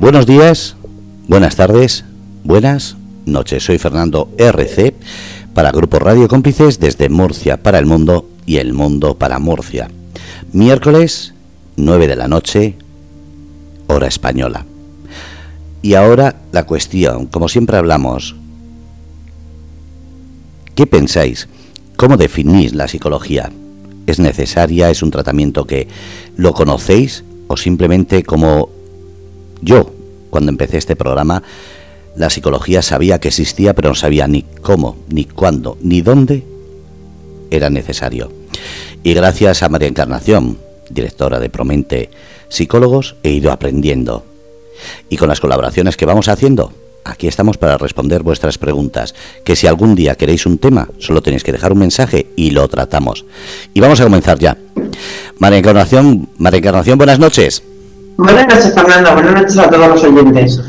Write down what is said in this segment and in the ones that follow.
Buenos días, buenas tardes, buenas noches. Soy Fernando RC para Grupo Radio Cómplices desde Murcia para el mundo y el mundo para Murcia. Miércoles 9 de la noche, hora española. Y ahora la cuestión, como siempre hablamos, ¿qué pensáis? ¿Cómo definís la psicología? ¿Es necesaria? ¿Es un tratamiento que lo conocéis? ¿O simplemente como yo, cuando empecé este programa, la psicología sabía que existía, pero no sabía ni cómo, ni cuándo, ni dónde era necesario. Y gracias a María Encarnación, directora de Promente Psicólogos, he ido aprendiendo. Y con las colaboraciones que vamos haciendo, aquí estamos para responder vuestras preguntas. Que si algún día queréis un tema, solo tenéis que dejar un mensaje y lo tratamos. Y vamos a comenzar ya. María Encarnación, María Encarnación, buenas noches. Buenas noches, Fernando. Buenas noches a todos los oyentes.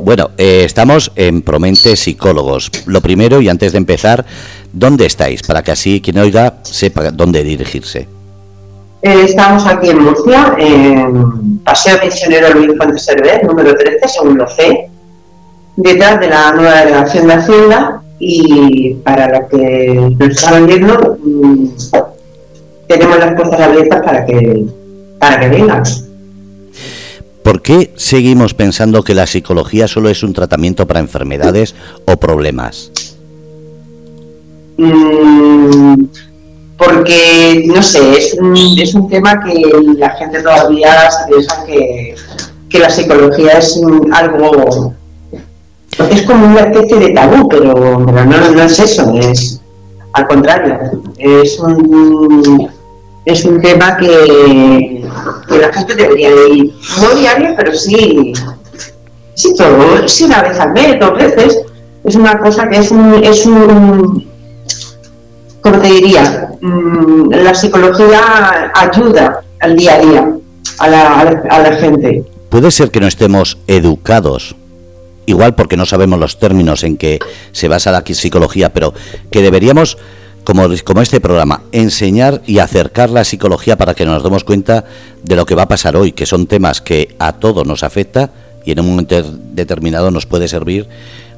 Bueno, eh, estamos en Promente Psicólogos. Lo primero, y antes de empezar, ¿dónde estáis? Para que así quien oiga sepa dónde dirigirse. Eh, estamos aquí en Murcia, en Paseo Misionero Luis Fuentes Cerver, número 13, segundo C, detrás de la nueva delegación de Hacienda. Y para los que nos están viendo, tenemos las puertas abiertas para que, para que vengan. ¿Por qué seguimos pensando que la psicología solo es un tratamiento para enfermedades o problemas? Mm, porque, no sé, es un, es un tema que la gente todavía se piensa que, que la psicología es algo... Es como una especie de tabú, pero, no es eso, es al contrario, es un es un tema que, la gente debería ir, no diario, pero sí, sí, todo, sí una vez al mes, dos veces. Es una cosa que es un, es un como te diría, mm, la psicología ayuda al día a día a la, a la gente. Puede ser que no estemos educados igual porque no sabemos los términos en que se basa la psicología, pero que deberíamos como, este programa, enseñar y acercar la psicología para que nos demos cuenta de lo que va a pasar hoy, que son temas que a todos nos afecta y en un momento determinado nos puede servir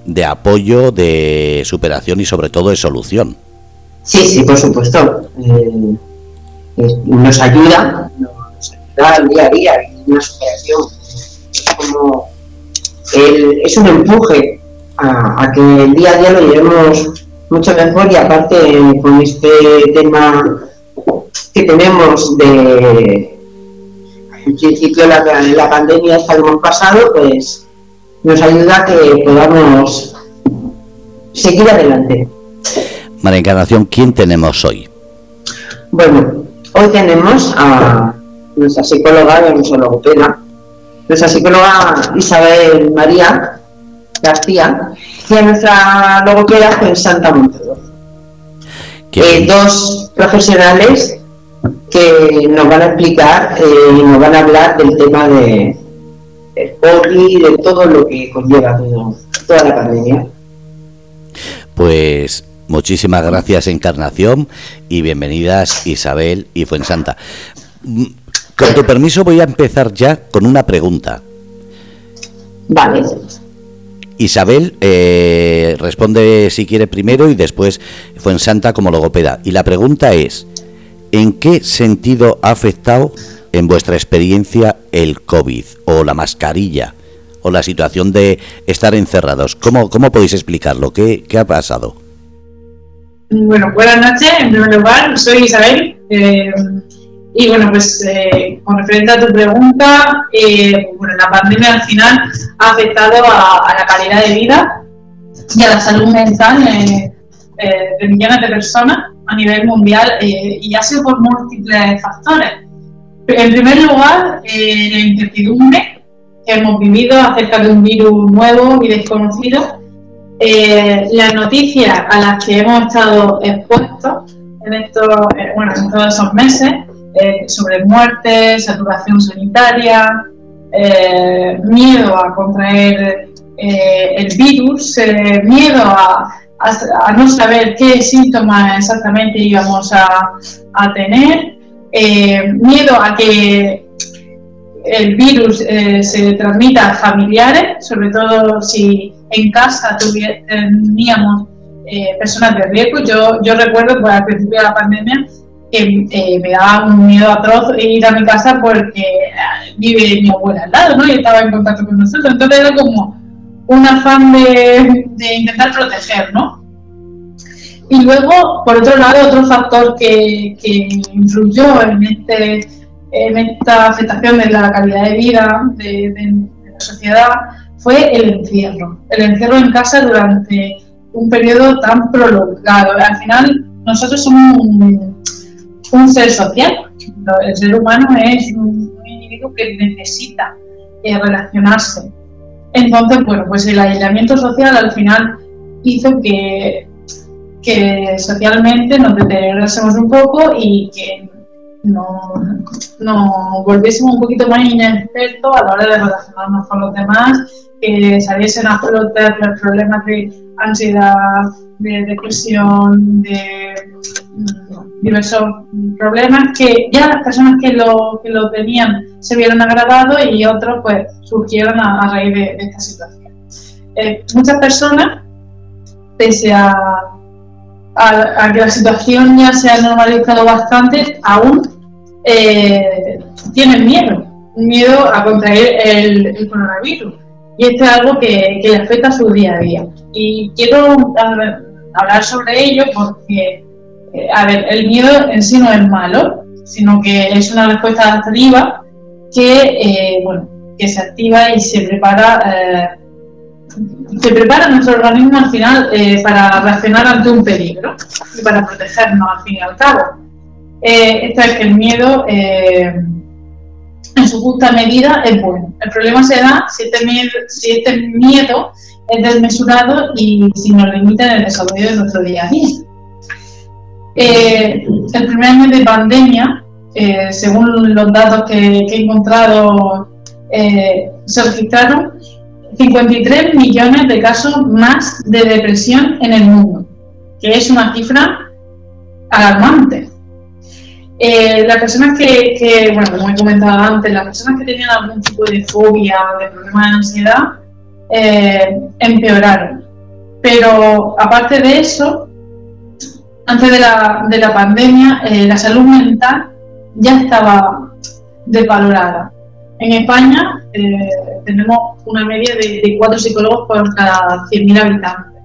de apoyo, de superación y sobre todo de solución. Sí, sí, por supuesto. Eh, nos ayuda, nos ayuda al día a día, una superación. Como es un empuje a, a que el día a día lo llevemos mucho mejor y aparte con este tema que tenemos de en principio la, la pandemia esta que hemos pasado pues nos ayuda a que podamos seguir adelante. María Encarnación, ¿quién tenemos hoy? Bueno, hoy tenemos a nuestra psicóloga y nuestra logopeda, nuestra psicóloga Isabel María García, y a nuestra logopeda en Santa Montero. Eh, dos profesionales que nos van a explicar eh, y nos van a hablar del tema de COVID y de todo lo que conlleva toda la pandemia. Pues muchísimas gracias Encarnación y bienvenidas Isabel y Fuensanta. Mm, con tu permiso voy a empezar ya con una pregunta. Vale. Isabel eh, responde si quiere primero y después fue en Santa como logopeda. Y la pregunta es, ¿en qué sentido ha afectado en vuestra experiencia el COVID o la mascarilla o la situación de estar encerrados? ¿Cómo, cómo podéis explicarlo? ¿Qué, qué ha pasado? Bueno, buenas noches. En primer lugar, soy Isabel. Eh, y bueno, pues eh, con referente a tu pregunta, eh, bueno, la pandemia al final ha afectado a, la calidad de vida y a la salud mental eh, de millones de personas a nivel mundial y ha sido por múltiples factores. En primer lugar, la incertidumbre que hemos vivido acerca de un virus nuevo y desconocido, las noticias a las que hemos estado expuestos en, estos, bueno, en todos esos meses, eh, sobre muerte, saturación sanitaria, eh, miedo a contraer eh, el virus, miedo a, no saber qué síntomas exactamente íbamos a, tener, miedo a que el virus se transmita a familiares, sobre todo si en casa teníamos personas de riesgo. Yo, yo recuerdo pues, al principio de la pandemia que eh, me daba un miedo atroz ir a mi casa porque vive mi abuela al lado, ¿no? Y estaba en contacto con nosotros. Entonces era como un afán de, de intentar proteger, ¿no? Y luego, por otro lado, otro factor que, que influyó en, este, en esta afectación de la calidad de vida de, la sociedad fue el encierro. El encierro en casa durante un periodo tan prolongado. Al final, nosotros somos un, un ser social. El ser humano es un, individuo que necesita eh, relacionarse. Entonces, bueno, pues el aislamiento social al final hizo que que socialmente nos deteriorásemos un poco y que nos, volviésemos un poquito más inexpertos a la hora de relacionarnos con los demás, que saliesen a flote los problemas de ansiedad, de depresión, de mm, diversos problemas que ya las personas que lo, que lo tenían se vieron agravados y otros pues surgieron a, raíz de, esta situación. Eh, muchas personas, pese a a, que la situación ya se ha normalizado bastante, aún eh, tienen miedo, miedo a contraer el, coronavirus. Y esto es algo que, que, le afecta a su día a día. Y quiero hablar sobre ello porque, eh, a ver, el miedo en sí no es malo, sino que es una respuesta adaptativa que, eh, bueno, que se activa y se prepara eh, se prepara nuestro organismo al final eh, para reaccionar ante un peligro y para protegernos al fin y al cabo. Eh, esto es que el miedo, eh, en su justa medida, es bueno. El problema se da si este miedo, si este miedo es desmesurado y si nos limita en el desarrollo de nuestro día a día. el primer año de pandemia, según los datos que, que he encontrado, se registraron 53 millones de casos más de depresión en el mundo, que es una cifra alarmante. Eh, las personas que, bueno, como he comentado antes, las personas que tenían algún tipo de fobia o de problema de ansiedad, eh, empeoraron. Pero aparte de eso, antes de la, de la pandemia, eh, la salud mental ya estaba desvalorada. En España tenemos una media de, cuatro psicólogos por cada 100.000 habitantes,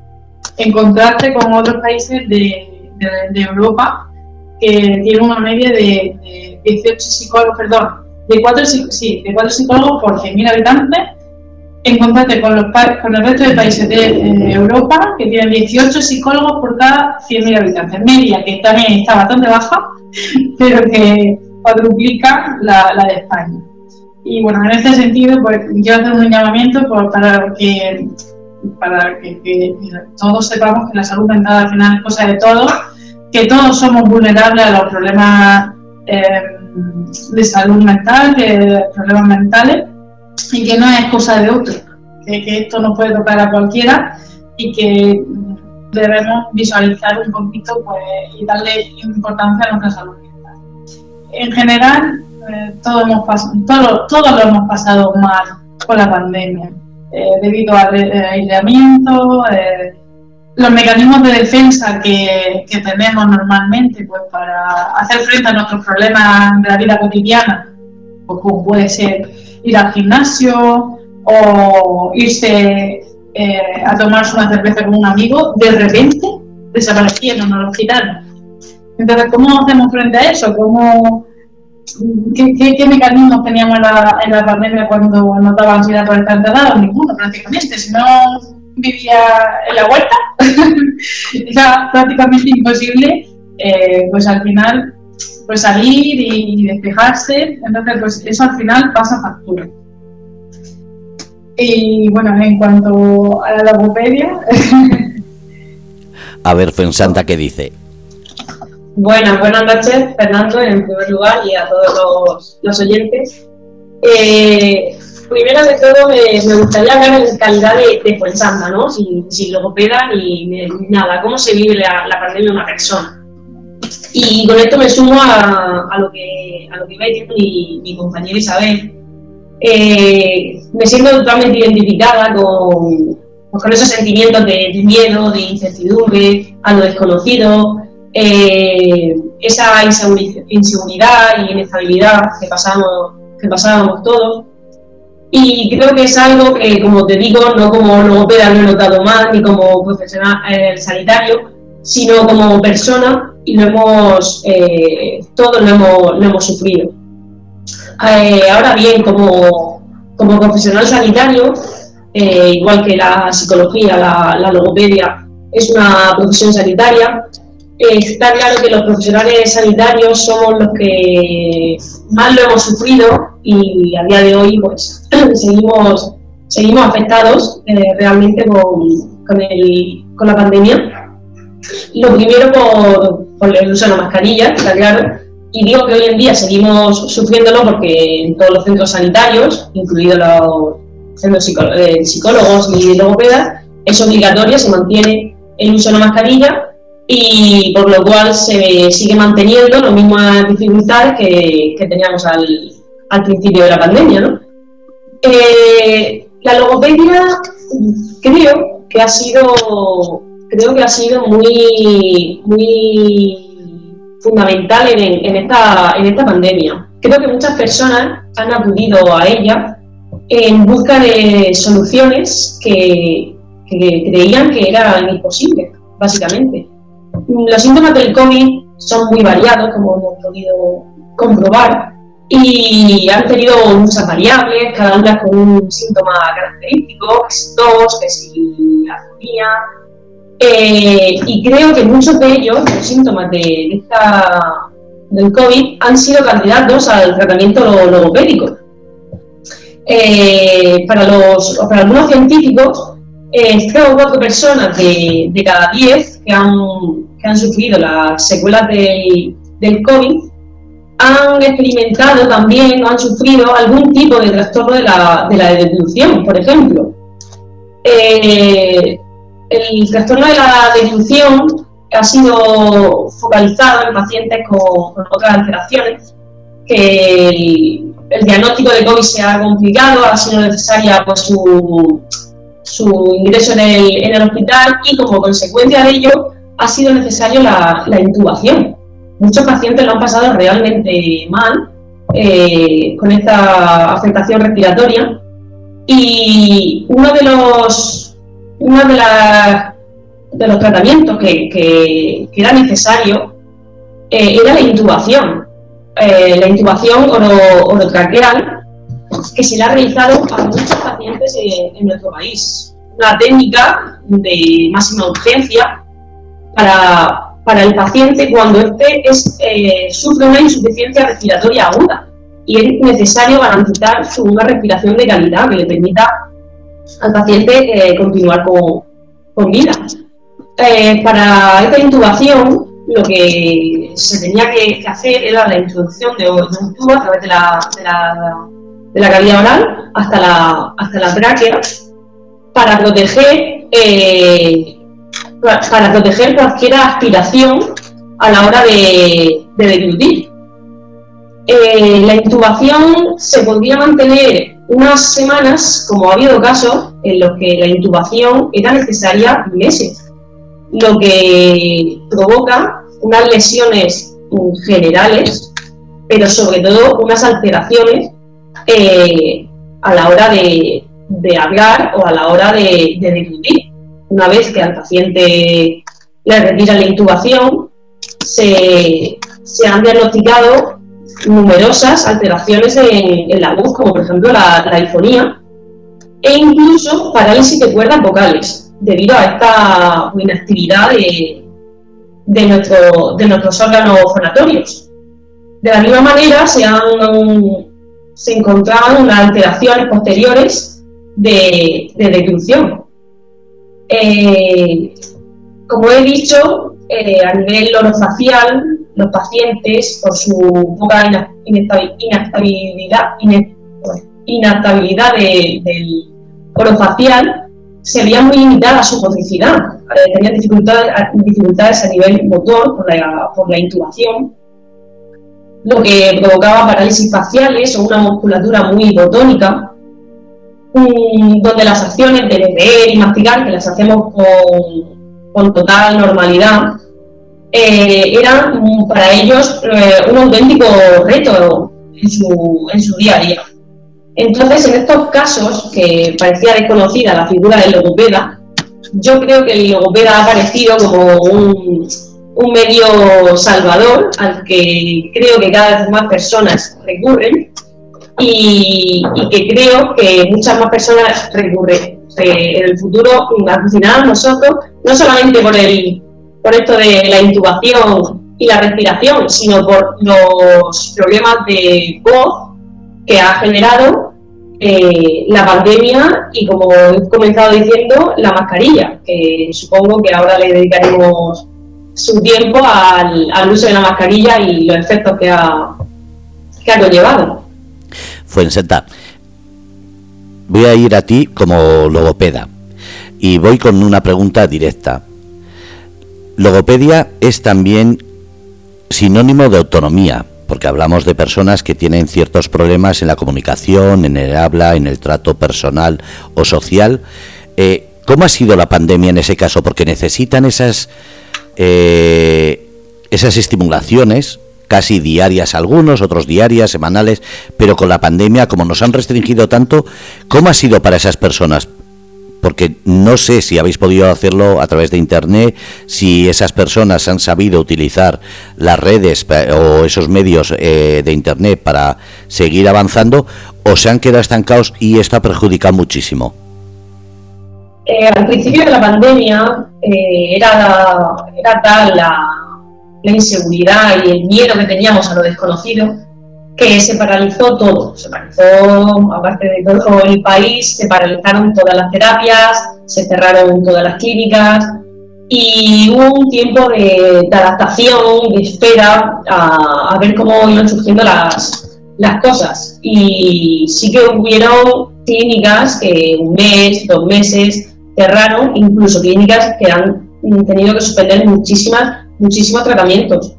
en contraste con otros países de, Europa que tienen una media de, 18 psicólogos, perdón, de 4, sí, de 4 psicólogos por 100.000 habitantes, en contraste con, los, con el resto de países de eh, Europa que tienen 18 psicólogos por cada 100.000 habitantes, media que también está bastante baja, pero que cuadruplica la de España. Y bueno, en este sentido, pues quiero hacer un llamamiento para que para que, todos sepamos que la salud mental al final es cosa de todos, que todos somos vulnerables a los problemas eh, de salud mental, que problemas mentales, y que no es cosa de otro, que, esto no puede tocar a cualquiera y que debemos visualizar un poquito pues, y darle importancia a nuestra salud mental. En general, eh, todos, hemos todo, todo lo hemos pasado mal con la pandemia, eh, debido al eh, aislamiento, los mecanismos de defensa que, que, tenemos normalmente pues, para hacer frente a nuestros problemas de la vida cotidiana, pues, como puede ser ir al gimnasio o irse a tomarse una cerveza con un amigo, de repente desaparecieron, nos los quitaron. Entonces, ¿cómo hacemos frente a eso? ¿Cómo ¿Qué, qué, mecanismos teníamos en la, en la, pandemia cuando notaba ansiedad por estar encerrado? Ninguno, prácticamente. Si no vivía en la huerta, era prácticamente imposible, eh, pues al final, pues salir y, despejarse. Entonces, pues eso al final pasa factura. Y bueno, en cuanto a la logopedia... a ver, Fensanta, ¿qué dice? Buenas, buenas noches, Fernando, en primer lugar, y a todos los, oyentes. Eh, primero de todo, me, gustaría hablar en calidad de, de ¿no? Sin, sin logopeda ni, nada, cómo se vive la, pandemia de una persona. Y con esto me sumo a, lo que a lo que iba decir mi, mi compañera Isabel, eh, me siento totalmente identificada con, con esos sentimientos de, miedo, de incertidumbre, a lo desconocido, eh, esa inseguridad y inestabilidad que pasamos, que pasábamos todos. Y creo que es algo que, como te digo, no como logopeda lo he notado más, ni como profesional eh, sanitario, sino como persona y lo hemos, eh, todos lo hemos, lo hemos sufrido. Eh, ahora bien, como, como profesional sanitario, eh, igual que la psicología, la, la, logopedia, es una profesión sanitaria, está claro que los profesionales sanitarios somos los que más lo hemos sufrido y a día de hoy pues seguimos, seguimos afectados realmente con, con, el, la pandemia lo primero por, el uso de la mascarilla, está claro, y digo que hoy en día seguimos sufriéndolo porque en todos los centros sanitarios, incluidos los centros de psicólogos y logopedas, es obligatorio, se mantiene el uso de la mascarilla y por lo cual se sigue manteniendo las mismas dificultades que, teníamos al, principio de la pandemia. ¿no? Eh, la logopedia creo que ha sido creo que ha sido muy, muy fundamental en, esta, en esta pandemia. Creo que muchas personas han acudido a ella en busca de soluciones que, creían que eran imposibles, básicamente. Los síntomas del COVID son muy variados, como hemos podido comprobar, y han tenido muchas variables, cada una con un síntoma característico, que si tos, que si afonía, eh, y creo que muchos de ellos, los síntomas de, esta, del COVID, han sido candidatos al tratamiento logopédico. Eh, para, los, para algunos científicos, eh, tres o cuatro personas de, cada diez que han, que han sufrido las secuelas del, del COVID han experimentado también o han sufrido algún tipo de trastorno de la, de la deducción, por ejemplo. Eh, el trastorno de la deducción ha sido focalizado en pacientes con, otras alteraciones, que el, diagnóstico de COVID se ha complicado, ha sido necesaria pues, su, su ingreso en el, hospital y como consecuencia de ello ha sido necesario la, intubación. Muchos pacientes lo han pasado realmente mal eh, con esta afectación respiratoria y uno de los uno de, los tratamientos que, era necesario eh, era la intubación. Eh, la intubación oro, orotraqueal, que se le ha realizado a muchos pacientes en, nuestro país. Una técnica de máxima urgencia para, para el paciente cuando éste eh, sufre una insuficiencia respiratoria aguda y es necesario garantizar su, una respiración de calidad que le permita al paciente eh, continuar con, vida. Eh, para esta intubación, lo que se tenía que, hacer era la introducción de, un tubo a través de la, de la, de cavidad oral hasta la, hasta la tráquea para proteger, para proteger cualquier aspiración a la hora de, de deglutir. la intubación se podría mantener unas semanas, como ha habido casos en los que la intubación era necesaria meses, lo que provoca unas lesiones generales, pero sobre todo unas alteraciones eh, a la hora de, hablar o a la hora de, de Una vez que al paciente le retira la intubación, se, se han diagnosticado numerosas alteraciones en, la voz, como por ejemplo la, la e incluso parálisis de cuerdas vocales, debido a esta inactividad de, de, nuestro, de nuestros órganos fonatorios. De la misma manera, se, han, se encontraban unas alteraciones posteriores de, de. Eh, como he dicho, eh, a nivel orofacial, los pacientes, por su poca inestabilidad, inestabilidad del orofacial, se veía muy limitada su motricidad. Eh, tenían dificultades, a nivel motor por la, intubación. lo que provocaba parálisis faciales o una musculatura muy hipotónica, mm, donde las acciones de beber y mastigar, que las hacemos con, total normalidad, eh, eran para ellos eh, un auténtico reto en su, en su día a día. Entonces, en estos casos, que parecía desconocida la figura del logopeda, yo creo que el logopeda ha aparecido como un, un medio salvador al que creo que cada vez más personas recurren y, que creo que muchas más personas recurren en el futuro al final nosotros, no solamente por, el, por esto de la intubación y la respiración, sino por los problemas de voz que ha generado eh, la pandemia y, como he comenzado diciendo, la mascarilla, que supongo que ahora le dedicaremos su tiempo al, uso de la mascarilla y los efectos que ha, que ha conllevado. Fuenseta, voy a ir a ti como logopeda y voy con una pregunta directa. Logopedia es también sinónimo de autonomía, porque hablamos de personas que tienen ciertos problemas en la comunicación, en el habla, en el trato personal o social. Eh, ¿Cómo ha sido la pandemia en ese caso? Porque necesitan esas eh, esas estimulaciones casi diarias algunos, otros diarias, semanales, pero con la pandemia, como nos han restringido tanto, ¿cómo ha sido para esas personas? Porque no sé si habéis podido hacerlo a través de Internet, si esas personas han sabido utilizar las redes o esos medios eh, de Internet para seguir avanzando, o se han quedado estancados y esto ha perjudicado muchísimo. Eh, al principio de la pandemia eh, era, era tal la, inseguridad y el miedo que teníamos a lo desconocido que se paralizó todo. Se paralizó, aparte de todo el país, se paralizaron todas las terapias, se cerraron todas las clínicas y hubo un tiempo de, adaptación, de espera a, a, ver cómo iban surgiendo las, las cosas. Y sí que hubieron clínicas que un mes, dos meses, cerraron incluso clínicas que han tenido que suspender muchísimas, muchísimos tratamientos.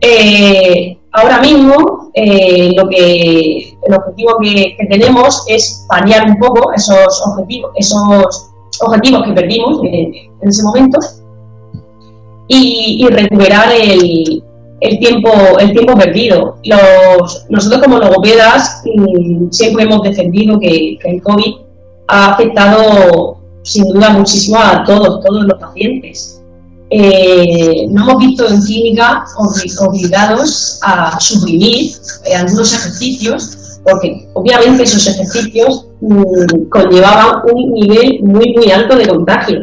Eh, ahora mismo eh, lo que, el objetivo que, tenemos es paliar un poco esos objetivos, esos objetivos que perdimos en, ese momento y, recuperar el, tiempo, el tiempo perdido. Nosotros como logopedas mm, siempre hemos defendido que, que el COVID ha afectado sin duda muchísimo a todos, todos los pacientes. Eh, no hemos visto en clínica obligados a suprimir eh, algunos ejercicios, porque obviamente esos ejercicios mm, conllevaban un nivel muy, muy alto de contagio.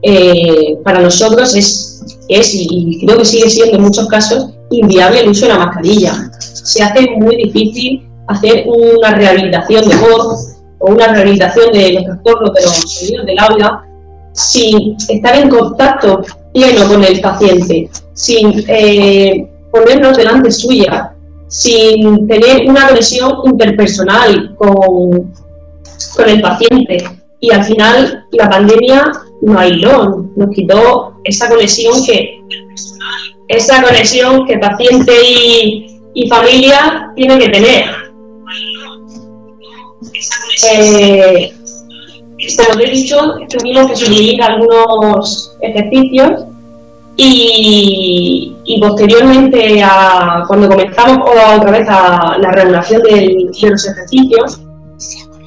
Eh, para nosotros es, es, y creo que sigue siendo en muchos casos, inviable el uso de la mascarilla. Se hace muy difícil hacer una rehabilitación de voz, o una rehabilitación de los trastornos de los sonidos del aula sin estar en contacto pleno con el paciente, sin eh, ponernos delante suya, sin tener una conexión interpersonal con, con el paciente. Y al final la pandemia no aisló, nos quitó esa conexión que esa conexión que paciente y, y familia tienen que tener eh, como he dicho, tuvimos que suprimir algunos ejercicios y, posteriormente, a, cuando comenzamos otra vez a la regulación de los ejercicios,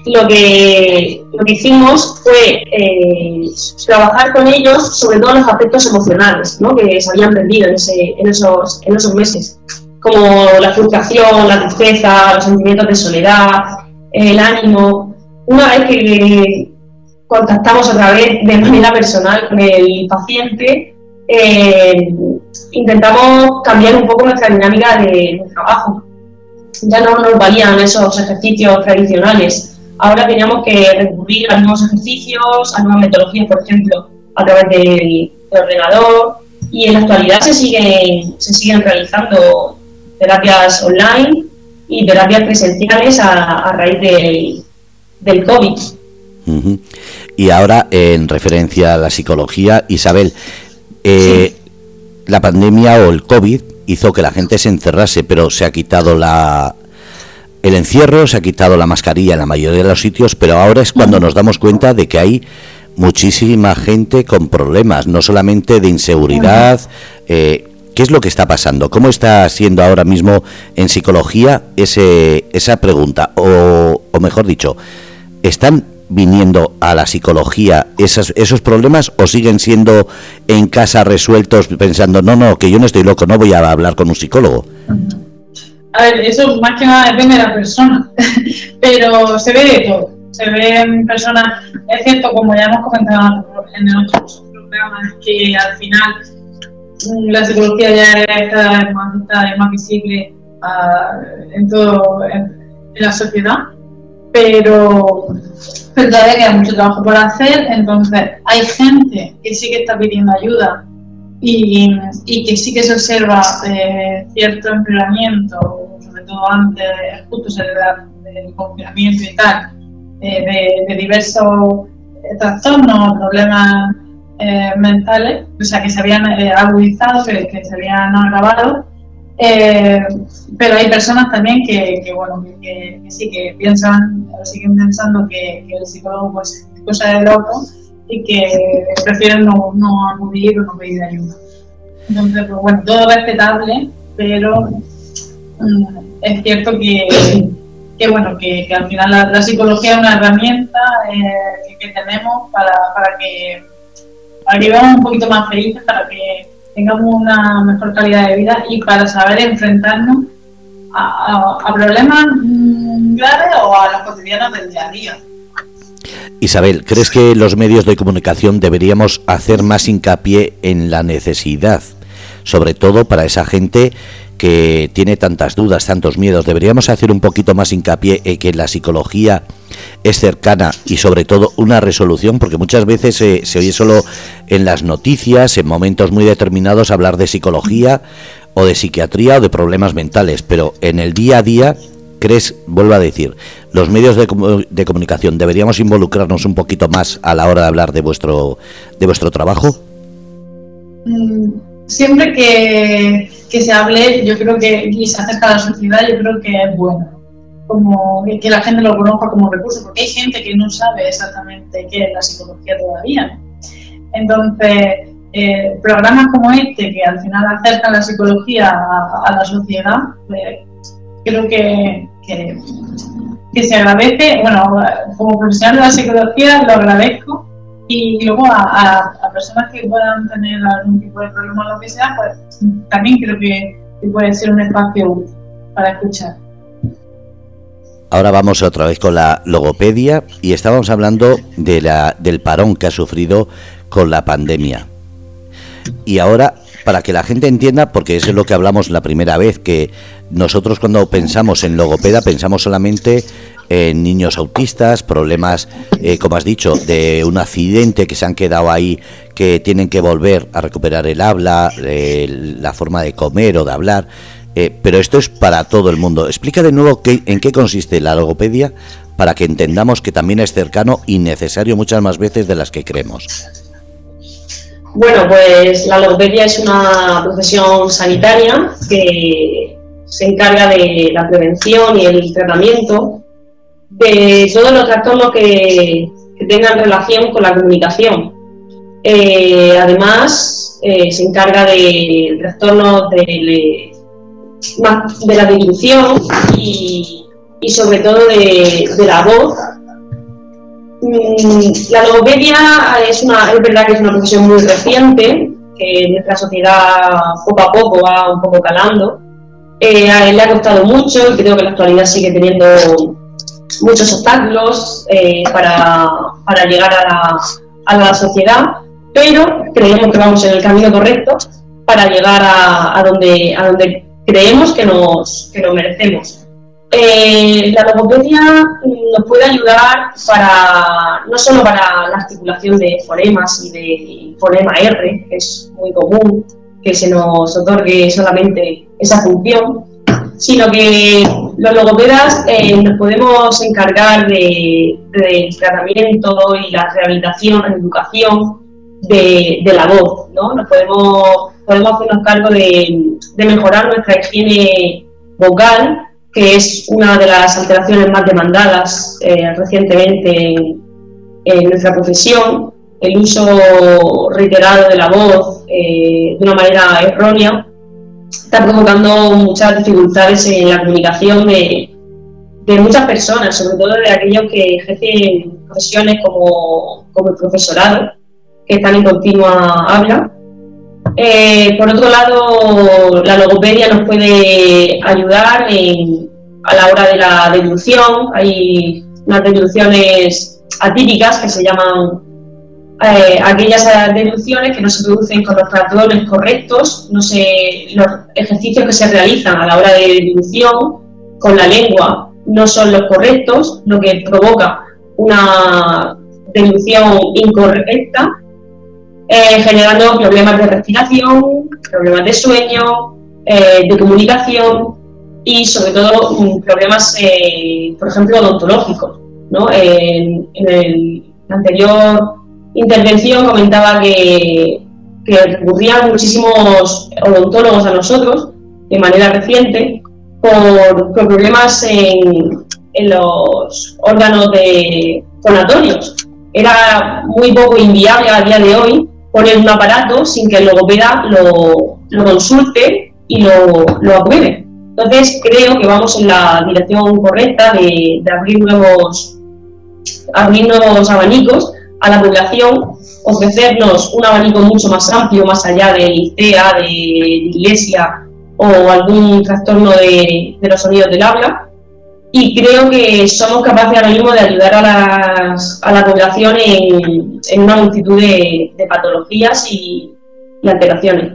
lo que, lo que hicimos fue eh, trabajar con ellos sobre todos los aspectos emocionales ¿no? que se habían perdido en, en, esos, en esos meses, como la frustración, la tristeza, los sentimientos de soledad, el ánimo. Una vez que contactamos otra vez de manera personal con el paciente, eh, intentamos cambiar un poco nuestra dinámica de, trabajo. Ya no nos valían esos ejercicios tradicionales. Ahora teníamos que recurrir a nuevos ejercicios, a nuevas metodologías, por ejemplo, a través del, ordenador. Y en la actualidad se siguen, se siguen realizando terapias online y terapias presenciales a, raíz del, del COVID. Y ahora, en referencia a la psicología, Isabel, eh, la pandemia o el COVID hizo que la gente se encerrase, pero se ha quitado la, el encierro, se ha quitado la mascarilla en la mayoría de los sitios, pero ahora es cuando nos damos cuenta de que hay muchísima gente con problemas, no solamente de inseguridad. Eh, ¿Qué es lo que está pasando? ¿Cómo está siendo ahora mismo en psicología ese, esa pregunta? O, o mejor dicho, ¿están viniendo a la psicología esos, esos problemas o siguen siendo en casa resueltos pensando, no, no, que yo no estoy loco, no voy a hablar con un psicólogo? A ver, eso más que nada depende de la persona, pero se ve de todo. Se ven personas, es cierto, como ya hemos comentado en otros programas, que al final mm, la psicología ya está más, está más visible uh, en todo en, en la sociedad, pero pero todavía queda mucho trabajo por hacer, entonces hay gente que sí que está pidiendo ayuda y, y que sí que se observa eh, cierto empeoramiento, sobre todo antes, justo del confinamiento y tal, eh, de, de, diversos trastornos, problemas eh, mentales, o sea, que se habían eh, agudizado, que, que se habían agravado eh, pero hay personas también que, bueno, que, sí, que piensan, siguen pensando que, el psicólogo pues, es cosa de loco y que prefieren no, no acudir o no pedir ayuda. Entonces, pues, bueno, todo respetable, pero mm, es cierto que, que bueno, que, al final la, psicología es una herramienta eh, que, tenemos para, para que para un poquito más felices, para que tengamos una mejor calidad de vida y para saber enfrentarnos a, a, problemas mm, graves o a los cotidianos del día a día. Isabel, ¿crees que los medios de comunicación deberíamos hacer más hincapié en la necesidad, sobre todo para esa gente que tiene tantas dudas, tantos miedos? ¿Deberíamos hacer un poquito más hincapié en que la psicología es cercana y sobre todo una resolución, porque muchas veces se, se oye solo en las noticias, en momentos muy determinados, hablar de psicología o de psiquiatría o de problemas mentales, pero en el día a día, crees, vuelvo a decir, los medios de, de comunicación deberíamos involucrarnos un poquito más a la hora de hablar de vuestro, de vuestro trabajo? Siempre que, que se hable, yo creo que y se acerca a la sociedad, yo creo que es bueno. Como que la gente lo conozca como recurso, porque hay gente que no sabe exactamente qué es la psicología todavía. Entonces, eh, programas como este, que al final acercan la psicología a, la sociedad, pues, creo que, que, se agradece, bueno, como profesional de la psicología lo agradezco y luego a, personas que puedan tener algún tipo de problema o lo que sea, pues también creo que, puede ser un espacio para escuchar. Ahora vamos otra vez con la logopedia y estábamos hablando de la, del parón que ha sufrido con la pandemia. Y ahora, para que la gente entienda, porque eso es lo que hablamos la primera vez, que nosotros cuando pensamos en logopeda pensamos solamente en niños autistas, problemas, eh, como has dicho, de un accidente que se han quedado ahí, que tienen que volver a recuperar el habla, eh, la forma de comer o de hablar. Eh, pero esto es para todo el mundo. Explica de nuevo qué, en qué consiste la logopedia para que entendamos que también es cercano y necesario muchas más veces de las que creemos. Bueno, pues la logopedia es una profesión sanitaria que se encarga de la prevención y el tratamiento de todos los trastornos que, tengan relación con la comunicación. Eh, además, eh, se encarga de trastornos de la dilución y, sobre todo de, de, la voz. Mm, la logopedia es, una, es verdad que es una profesión muy reciente, que en nuestra sociedad poco a poco va un poco calando. Eh, a él le ha costado mucho y creo que en la actualidad sigue teniendo muchos obstáculos eh, para, para, llegar a la, a la, sociedad, pero creemos que vamos en el camino correcto para llegar a, a donde, a donde creemos que nos, que nos merecemos. Eh, la logopedia nos puede ayudar para no solo para la articulación de fonemas y de fonema R, que es muy común que se nos otorgue solamente esa función, sino que los logopedas eh, nos podemos encargar del de tratamiento y la rehabilitación, la educación de, de la voz, ¿no? Nos podemos podemos hacernos cargo de, mejorar nuestra higiene vocal, que es una de las alteraciones más demandadas eh, recientemente en, nuestra profesión. El uso reiterado de la voz eh, de una manera errónea está provocando muchas dificultades en la comunicación de, de muchas personas, sobre todo de aquellos que ejercen profesiones como, como el profesorado, que están en continua habla. Eh, por otro lado, la logopedia nos puede ayudar a la hora de la deducción. Hay unas deducciones atípicas que se llaman eh, aquellas deducciones que no se producen con los patrones correctos, no se, los ejercicios que se realizan a la hora de deducción con la lengua no son los correctos, lo que provoca una deducción incorrecta, eh, generando problemas de respiración, problemas de sueño, eh, de comunicación y sobre todo mm, problemas, por ejemplo, odontológicos. ¿no? En, la anterior intervención comentaba que, que recurrían muchísimos odontólogos a nosotros de manera reciente por, problemas en, los órganos de fonatorios. Era muy poco inviable a día de hoy poner un aparato sin que el logopeda lo, consulte y lo, apruebe. Entonces creo que vamos en la dirección correcta de, abrir nuevos abrir nuevos abanicos a la población, ofrecernos un abanico mucho más amplio, más allá de ICEA, de iglesia o algún trastorno de, los sonidos del habla. Y creo que somos capaces ahora mismo de ayudar a, a la población en, en una multitud de, patologías y, alteraciones.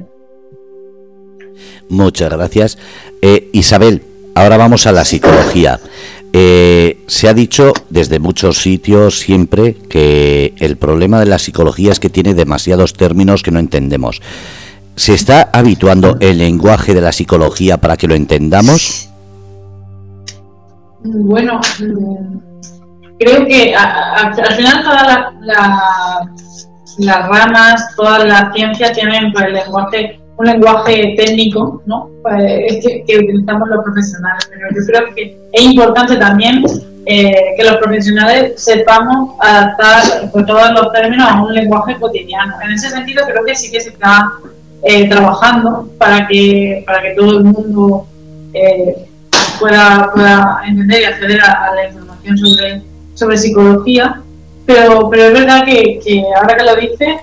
Muchas gracias. Eh, Isabel, ahora vamos a la psicología. Eh, se ha dicho desde muchos sitios siempre que el problema de la psicología es que tiene demasiados términos que no entendemos. ¿Se está habituando el lenguaje de la psicología para que lo entendamos? Bueno, creo que al final todas las ramas, todas las ciencias tienen el lenguaje, un lenguaje técnico, ¿no? Pues, que, utilizamos los profesionales. Pero yo creo que es importante también eh, que los profesionales sepamos adaptar pues, todos los términos a un lenguaje cotidiano. En ese sentido, creo que sí que se está eh, trabajando para que, para que todo el mundo pueda, pueda entender y acceder a, la información sobre, sobre psicología. Pero, pero es verdad que, que ahora que lo dice,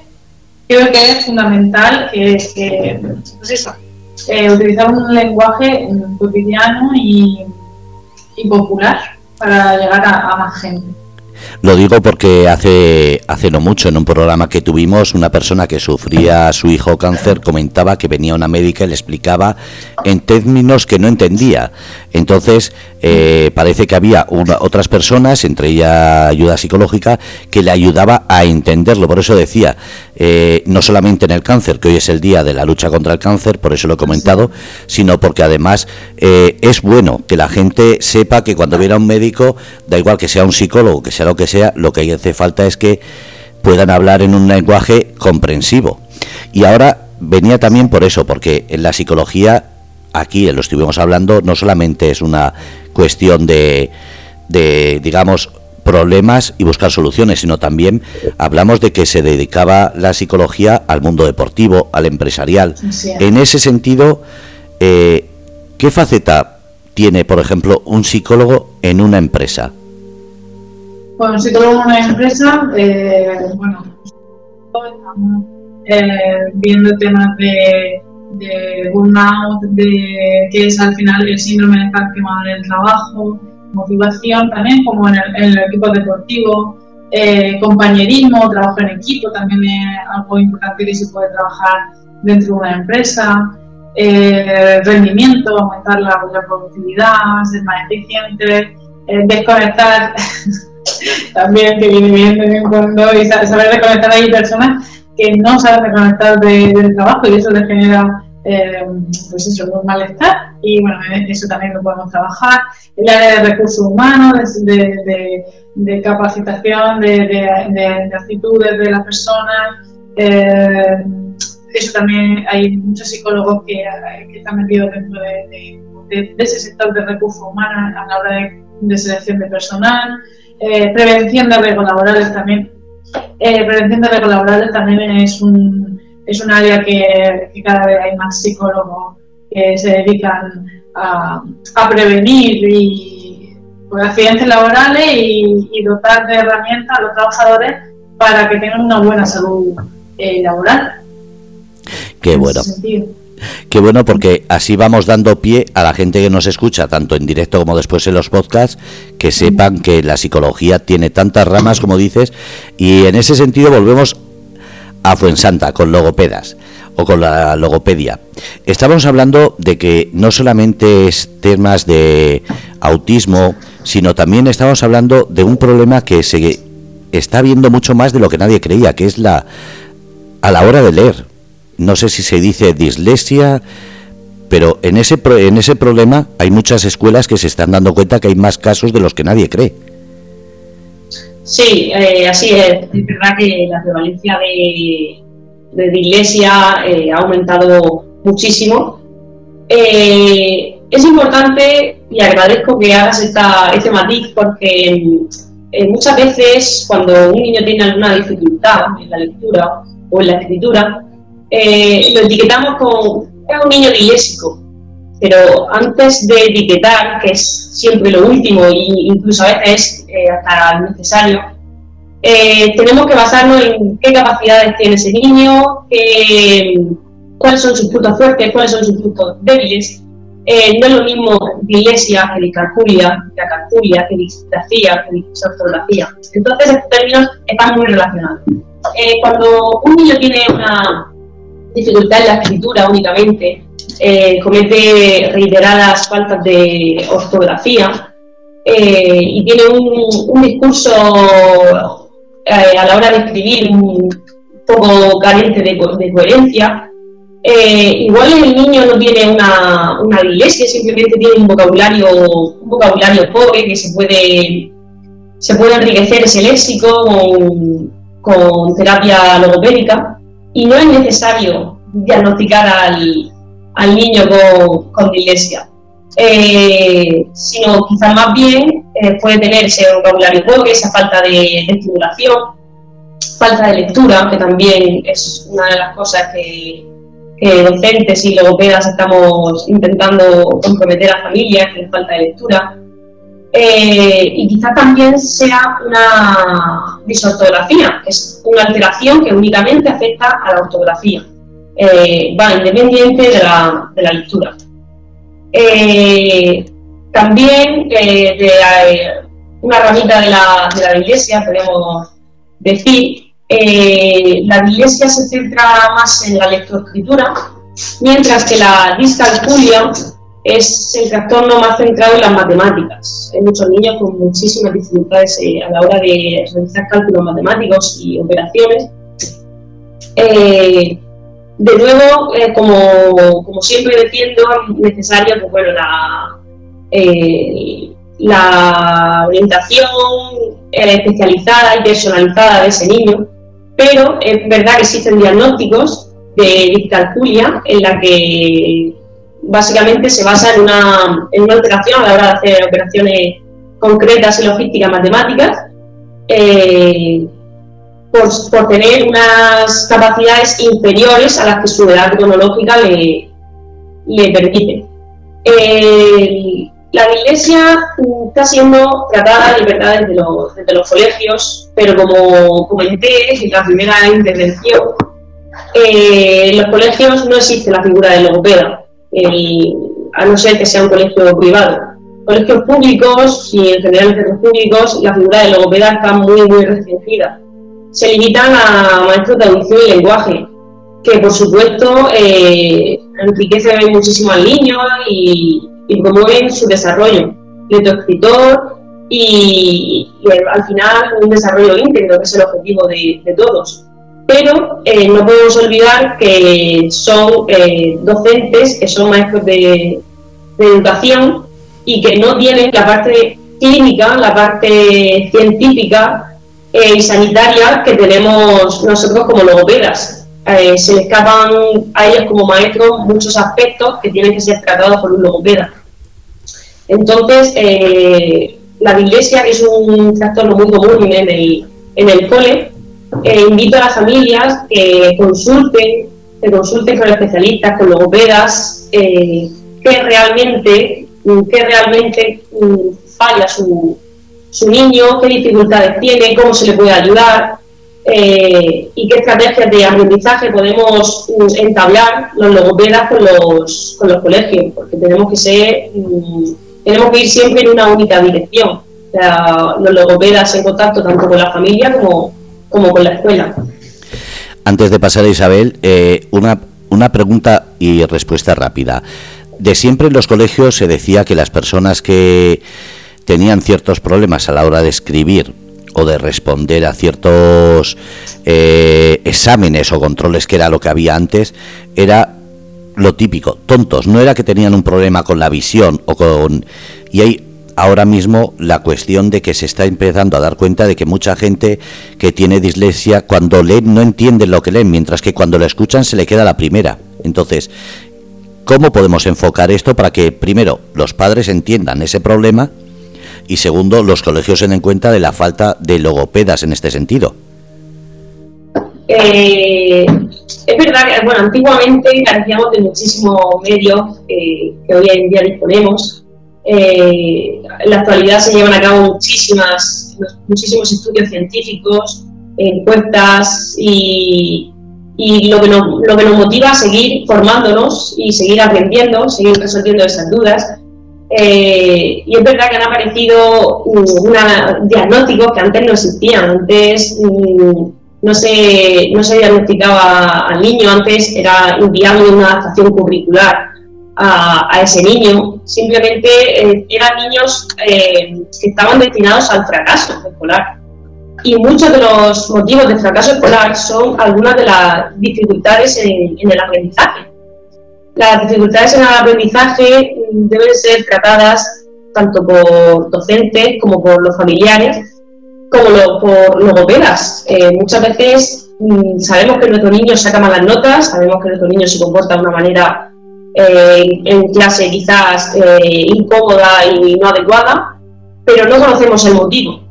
creo que es fundamental que, pues eh, utilizar un lenguaje cotidiano y, popular para llegar a más gente. Lo digo porque hace, hace no mucho, en un programa que tuvimos, una persona que sufría su hijo cáncer comentaba que venía una médica y le explicaba en términos que no entendía. Entonces, eh, parece que había otras personas, entre ellas ayuda psicológica, que le ayudaba a entenderlo. Por eso decía, eh, no solamente en el cáncer, que hoy es el día de la lucha contra el cáncer, por eso lo he comentado, sino porque además eh, es bueno que la gente sepa que cuando viene a un médico, da igual que sea un psicólogo, que sea lo que sea, lo que hace falta es que puedan hablar en un lenguaje comprensivo. Y ahora venía también por eso, porque en la psicología aquí lo estuvimos hablando, no solamente es una cuestión de, de, digamos, problemas y buscar soluciones, sino también hablamos de que se dedicaba la psicología al mundo deportivo, al empresarial. En ese sentido, eh, ¿qué faceta tiene, por ejemplo, un psicólogo en una empresa? Bueno, un psicólogo en una empresa, eh, bueno, estamos eh, viendo temas de de burnout, de que es al final el síndrome de estar quemado en el trabajo, motivación también, como en el, equipo deportivo, eh, compañerismo, trabajo en equipo, también es algo importante que se puede trabajar dentro de una empresa, eh, rendimiento, aumentar la, productividad, ser más eficiente, eh, desconectar, también que viene bien de vez en cuando, y saber desconectar. Hay personas que no saben desconectar del trabajo y eso les genera eh, pues eso, un malestar y bueno, eso también lo podemos trabajar. El área de recursos humanos, de, capacitación, de, actitudes de las personas, eh, eso también hay muchos psicólogos que, están metidos dentro de, ese sector de recursos humanos a la hora de, selección de personal, eh, prevención de riesgos laborales también. Eh, prevención de riesgos laborales también es un, es un área que, cada vez hay más psicólogos que se dedican a, prevenir y pues, accidentes laborales y, dotar de herramientas a los trabajadores para que tengan una buena salud eh, laboral. Qué bueno. Qué bueno porque así vamos dando pie a la gente que nos escucha, tanto en directo como después en los podcasts, que sepan que la psicología tiene tantas ramas como dices y en ese sentido volvemos a Fuensanta con logopedas o con la logopedia. Estamos hablando de que no solamente es temas de autismo, sino también estamos hablando de un problema que se está viendo mucho más de lo que nadie creía, que es la a la hora de leer no sé si se dice dislexia, pero en ese, en ese problema hay muchas escuelas que se están dando cuenta que hay más casos de los que nadie cree. Sí, eh, así es. Es verdad que la prevalencia de, de dislexia eh, ha aumentado muchísimo. Eh, es importante y agradezco que hagas esta, este matiz porque muchas veces cuando un niño tiene alguna dificultad en la lectura o en la escritura, eh, lo etiquetamos con es un niño disléxico, pero antes de etiquetar, que es siempre lo último e incluso a veces eh, hasta necesario, eh, tenemos que basarnos en qué capacidades tiene ese niño, cuáles son sus puntos fuertes, cuáles son sus puntos débiles. no es lo mismo dislexia que discalculia, que acalculia, que disgrafía, que disortografía. Entonces, estos términos están muy relacionados. cuando un niño tiene una dificultad en la escritura únicamente, eh, comete reiteradas faltas de ortografía eh, y tiene un, discurso eh, a la hora de escribir un poco carente de, coherencia. igual el niño no tiene una, una iglesia, simplemente tiene un vocabulario, un vocabulario pobre que se puede, se puede enriquecer ese léxico con, terapia logopédica y no es necesario diagnosticar al, niño con, con dislexia, eh, sino quizás más bien eh, puede tener ese vocabulario pobre, esa falta de, estimulación, falta de lectura, que también es una de las cosas que, docentes y logopedas estamos intentando comprometer a familias, que falta de lectura. Eh, y quizá también sea una disortografía, que es una alteración que únicamente afecta a la ortografía. Eh, va independiente de la, de la lectura. Eh, también de, una ramita de la, de la iglesia, podemos decir, la iglesia se centra más en la lectoescritura, mientras que la discalculia es el trastorno más centrado en las matemáticas. Hay muchos niños con muchísimas dificultades eh, a la hora de realizar cálculos matemáticos y operaciones. Eh, de nuevo, eh, como, siempre defiendo, es necesaria pues, bueno, la, la orientación especializada y personalizada de ese niño, pero es verdad que existen diagnósticos de discalculia en la que básicamente se basa en una, en una alteración a la hora de hacer operaciones concretas y logísticas matemáticas, eh, por, tener unas capacidades inferiores a las que su edad cronológica le, le permite. la iglesia está siendo tratada de verdad desde los, desde los colegios, pero como comenté en la primera intervención, eh, en los colegios no existe la figura del logopeda a no ser que sea un colegio privado. Colegios públicos y en general centros públicos, la figura del logopeda está muy, muy restringida. Se limitan a maestros de audición y lenguaje, que por supuesto eh, enriquecen muchísimo al niño y, promueven su desarrollo. Lectoescritor y, y, al final un desarrollo íntegro, que es el objetivo de, de todos. Pero eh, no podemos olvidar que son eh, docentes, que son maestros de, educación y que no tienen la parte clínica, la parte científica eh, y sanitaria que tenemos nosotros como logopedas. eh, se le escapan a ellos como maestros muchos aspectos que tienen que ser tratados por un logopeda. Entonces, eh, la dislexia es un trastorno muy común en el, en el cole. Eh, invito a las familias que consulten, que consulten con especialistas, con logopedas, eh, que realmente, que realmente mm, falla su, su niño, qué dificultades tiene, cómo se le puede ayudar eh, y qué estrategias de aprendizaje podemos mm, entablar los logopedas con los, con los colegios, porque tenemos que ser, mm, tenemos que ir siempre en una única dirección. Sea, los logopedas en contacto tanto con la familia como, como con la escuela. Antes de pasar a Isabel, eh, una, una pregunta y respuesta rápida. De siempre en los colegios se decía que las personas que tenían ciertos problemas a la hora de escribir o de responder a ciertos eh, exámenes o controles que era lo que había antes, era lo típico, tontos, no era que tenían un problema con la visión o con... Y hay ahora mismo la cuestión de que se está empezando a dar cuenta de que mucha gente que tiene dislexia cuando leen no entiende lo que leen, mientras que cuando lo escuchan se le queda la primera. Entonces, ¿cómo podemos enfocar esto para que primero los padres entiendan ese problema y segundo, los colegios se den cuenta de la falta de logopedas en este sentido. Eh, es verdad que, bueno, antiguamente carecíamos de muchísimos medios que hoy en día disponemos. Eh, en la actualidad se llevan a cabo muchísimas, muchísimos estudios científicos, encuestas y, y lo, que nos, lo que nos motiva a seguir formándonos y seguir aprendiendo, seguir resolviendo esas dudas eh, y es verdad que han aparecido uh, diagnósticos que antes no existían. Antes mm, no, se, no se diagnosticaba al niño, antes era enviarle una adaptación curricular a, ese niño. Simplemente eh, eran niños eh, que estaban destinados al fracaso escolar. Y muchos de los motivos de fracaso escolar son algunas de las dificultades en el aprendizaje las dificultades en el aprendizaje deben ser tratadas tanto por docentes como por los familiares, como por logopedas. Eh, muchas veces mm, sabemos que nuestro niño saca malas notas, sabemos que nuestro niño se comporta de una manera eh, en clase quizás eh, incómoda y no adecuada, pero no conocemos el motivo.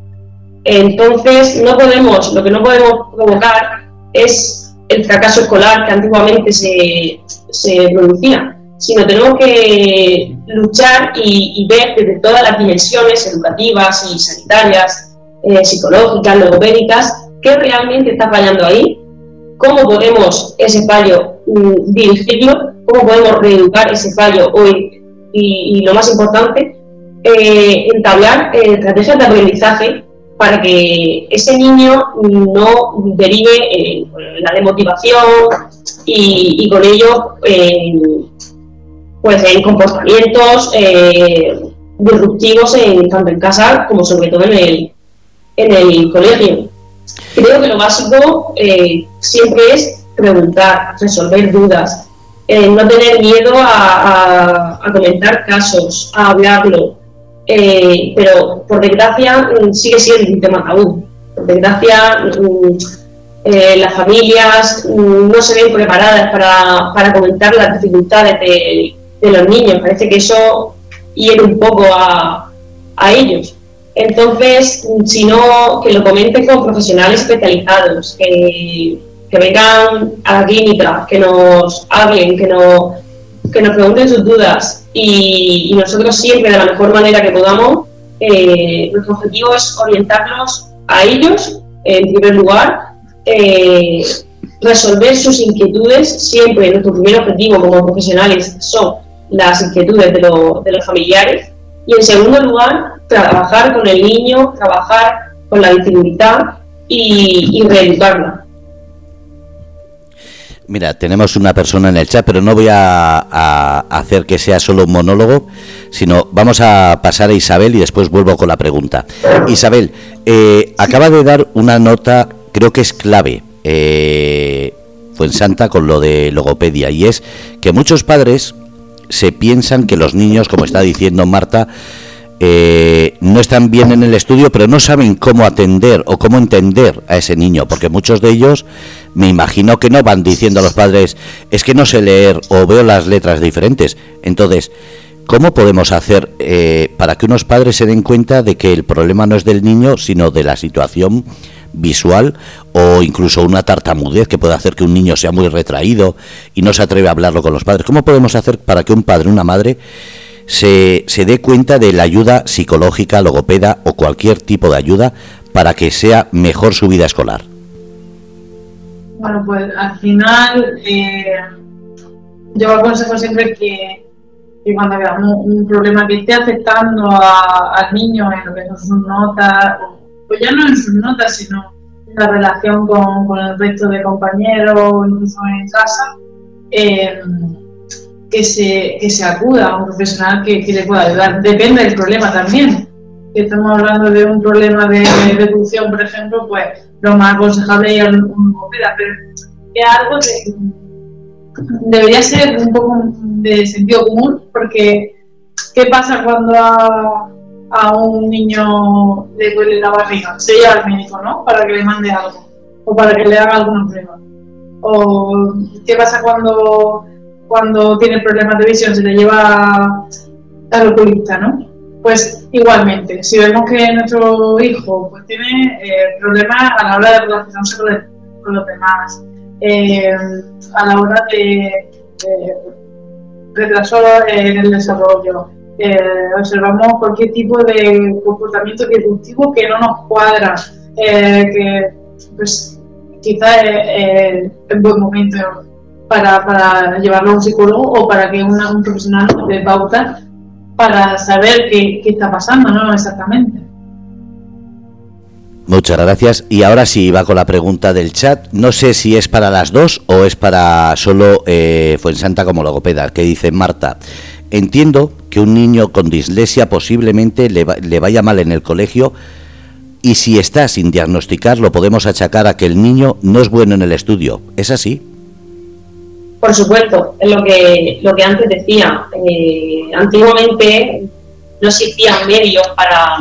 Entonces, no podemos, lo que no podemos provocar es el fracaso escolar que antiguamente se, se producía, sino tenemos que luchar y, ver desde todas las dimensiones educativas y sanitarias, eh, psicológicas, logopédicas, qué realmente está fallando ahí, cómo podemos ese fallo mm, dirigirlo, cómo podemos reeducar ese fallo hoy y, lo más importante, eh, entablar eh, estrategias de aprendizaje para que ese niño no derive en la demotivación y, con ello pues en comportamientos eh, disruptivos en, tanto en casa como sobre todo en el, en el colegio. Creo que lo básico eh, siempre es preguntar, resolver dudas, eh, no tener miedo a, comentar casos, a hablarlo, pero por desgracia mm, sigue siendo un tema tabú. Por desgracia, mm, eh, las familias mm, no se ven preparadas para, para comentar las dificultades de, los niños. Parece que eso hiere un poco a, a ellos. Entonces, si no, que lo comenten con profesionales especializados, que, que vengan a la clínica, que nos hablen, que nos, que nos pregunten sus dudas. Y, nosotros siempre de la mejor manera que podamos, eh, nuestro objetivo es orientarlos a ellos en primer lugar eh, resolver sus inquietudes, siempre nuestro primer objetivo como profesionales son las inquietudes de, los familiares. Y en segundo lugar trabajar con el niño, trabajar con la dificultad y, y reeducarla. Mira, tenemos una persona en el chat, pero no voy a, hacer que sea solo un monólogo, sino vamos a pasar a Isabel y después vuelvo con la pregunta. Isabel, eh, acaba de dar una nota creo que es clave eh, Santa con lo de logopedia y es que muchos padres se piensan que los niños, como está diciendo Marta, eh, no están bien en el estudio, pero no saben cómo atender o cómo entender a ese niño, porque muchos de ellos me imagino que no van diciendo a los padres, es que no sé leer o veo las letras diferentes. Entonces, ¿cómo podemos hacer eh, para que unos padres se den cuenta de que el problema no es del niño, sino de la situación visual o incluso una tartamudez que puede hacer que un niño sea muy retraído y no se atreve a hablarlo con los padres? ¿Cómo podemos hacer para que un padre, una madre, se, se dé cuenta de la ayuda psicológica, logopeda o cualquier tipo de ayuda para que sea mejor su vida escolar? Bueno, pues al final eh, yo aconsejo siempre que, cuando veamos un, problema que esté afectando al niño en lo que son sus notas, pues ya no en sus notas, sino en la relación con, el resto de compañeros, incluso en casa, eh, que, se, que se acuda a un profesional que, que le pueda ayudar. Depende del problema también que estamos hablando de un problema de reducción, por ejemplo, pues lo más aconsejable es un logopeda, pero es algo que debería ser un poco de sentido común, porque ¿qué pasa cuando a, a un niño le duele la barriga? Se lleva al médico, ¿no? Para que le mande algo, o para que le haga alguna prueba. O ¿qué pasa cuando, cuando tiene problemas de visión? Se le lleva al oculista, ¿no? Pues igualmente, si vemos que nuestro hijo pues, tiene eh, problemas a la hora de relacionarse con, los demás, eh, a la hora de, retraso en el desarrollo, eh, observamos cualquier tipo de comportamiento disruptivo que no nos cuadra, que pues quizás es un buen momento para, para llevarlo a un psicólogo o para que un profesional dé pauta para saber qué, está pasando, ¿no? Exactamente. Muchas gracias. Y ahora sí, va con la pregunta del chat. No sé si es para las dos o es para solo eh, Fuensanta como logopeda, que dice Marta. Entiendo que un niño con dislexia posiblemente le, le vaya mal en el colegio y si está sin diagnosticar lo podemos achacar a que el niño no es bueno en el estudio. ¿Es así? Por supuesto, es lo que, lo que antes decía. Eh, antiguamente no existían medios para,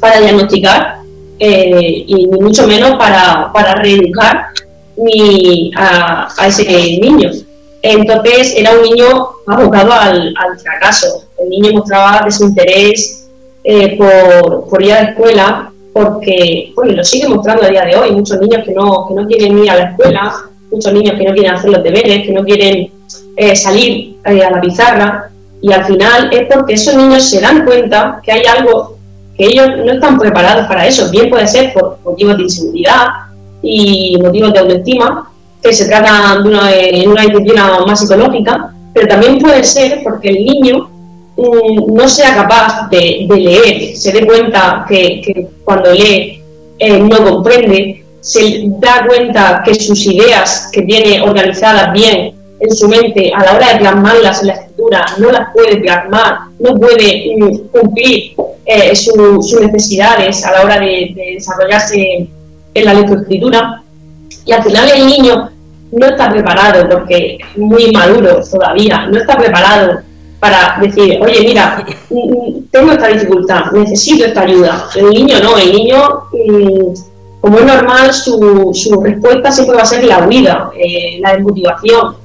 para diagnosticar eh, y ni mucho menos para, para reeducar ni a, ese niño. Entonces era un niño abocado al, fracaso. El niño mostraba desinterés eh, por, por ir a la escuela porque, bueno, lo sigue mostrando a día de hoy. Muchos niños que no, que no quieren ir a la escuela muchos niños que no quieren hacer los deberes, que no quieren eh, salir eh, a la pizarra, y al final es porque esos niños se dan cuenta que hay algo que ellos no están preparados para eso. Bien puede ser por motivos de inseguridad y motivos de autoestima, que se trata de una, en una disciplina más psicológica, pero también puede ser porque el niño mm, no sea capaz de, leer, se dé cuenta que, cuando lee eh, no comprende, se da cuenta que sus ideas que tiene organizadas bien en su mente a la hora de plasmarlas en la escritura no las puede plasmar, no puede mm, cumplir eh, sus necesidades a la hora de, desarrollarse en la lectoescritura y al final el niño no está preparado porque muy maduro todavía, no está preparado para decir, oye, mira, mm, mm, tengo esta dificultad, necesito esta ayuda. El niño no, el niño como es normal, su, respuesta siempre va a ser la huida, eh, la desmotivación.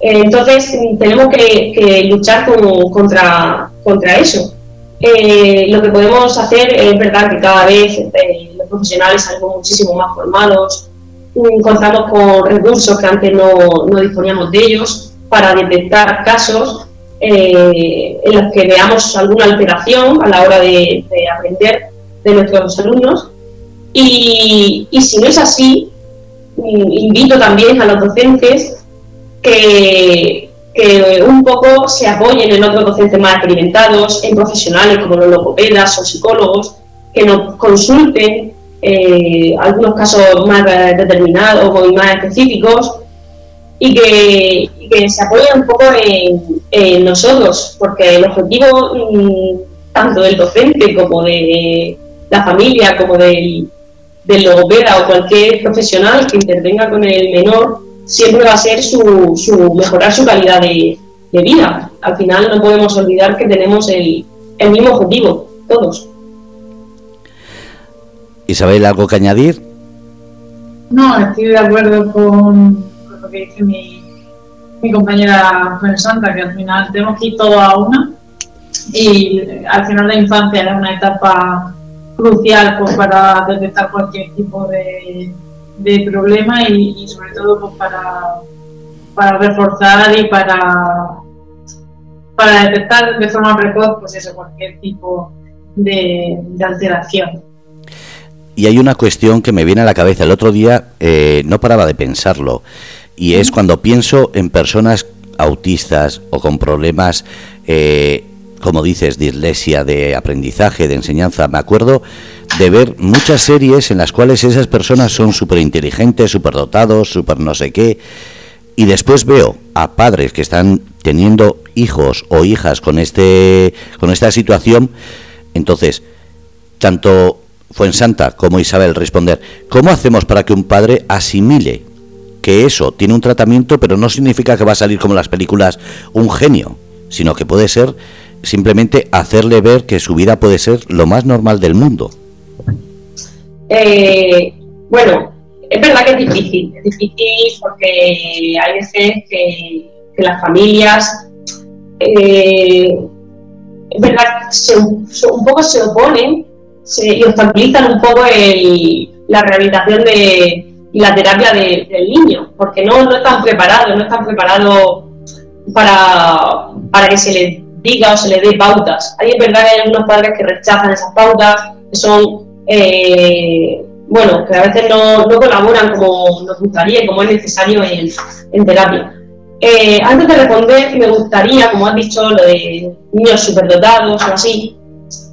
entonces, tenemos que, luchar contra, eso. Eh, lo que podemos hacer es verdad que cada vez eh, los profesionales salimos muchísimo más formados, contamos con recursos que antes no disponíamos de ellos para detectar casos en los que veamos alguna alteración a la hora de aprender de nuestros alumnos. Y, si no es así, invito también a los docentes que, que un poco se apoyen en otros docentes más experimentados, en profesionales como los logopedas o psicólogos, que nos consulten eh, algunos casos más determinados y más específicos y que, se apoyen un poco en, nosotros, porque el objetivo mm, tanto del docente como de la familia como del, del logopeda o cualquier profesional que intervenga con el menor, siempre va a ser su, su mejorar su calidad de, vida. Al final no podemos olvidar que tenemos el, el mismo objetivo, todos. Isabel, ¿algo que añadir? No, estoy de acuerdo con, lo que dice mi, mi compañera Juan Santa, que al final tenemos que ir todo a una y al final la infancia es una etapa crucial pues, para detectar cualquier tipo de, de problema y, sobre todo pues, para, para reforzar y para, para detectar de forma precoz pues eso, cualquier tipo de, alteración. Y hay una cuestión que me viene a la cabeza. El otro día eh, no paraba de pensarlo. Y es cuando pienso en personas autistas o con problemas eh, como dices, dislexia, de aprendizaje, de enseñanza. Me acuerdo de ver muchas series en las cuales esas personas son súper inteligentes, súper dotados, súper no sé qué. Y después veo a padres que están teniendo hijos o hijas con, este, con esta situación. Entonces, tanto Fuensanta como Isabel responder, ¿cómo hacemos para que un padre asimile que eso tiene un tratamiento, pero no significa que va a salir como las películas un genio, sino que puede ser simplemente hacerle ver que su vida puede ser lo más normal del mundo. Eh, bueno, es verdad que es difícil, es difícil porque hay veces que, las familias, eh, es verdad, un poco se oponen se, y obstaculizan un poco la rehabilitación de, la terapia del niño, porque no, no están preparados, no están preparados para, para que se les diga o se le dé pautas. Hay es verdad que hay algunos padres que rechazan esas pautas, que son, eh, bueno, que a veces no, colaboran como nos gustaría como es necesario en, terapia. Eh, antes de responder, me gustaría, como has dicho, lo de niños superdotados o así,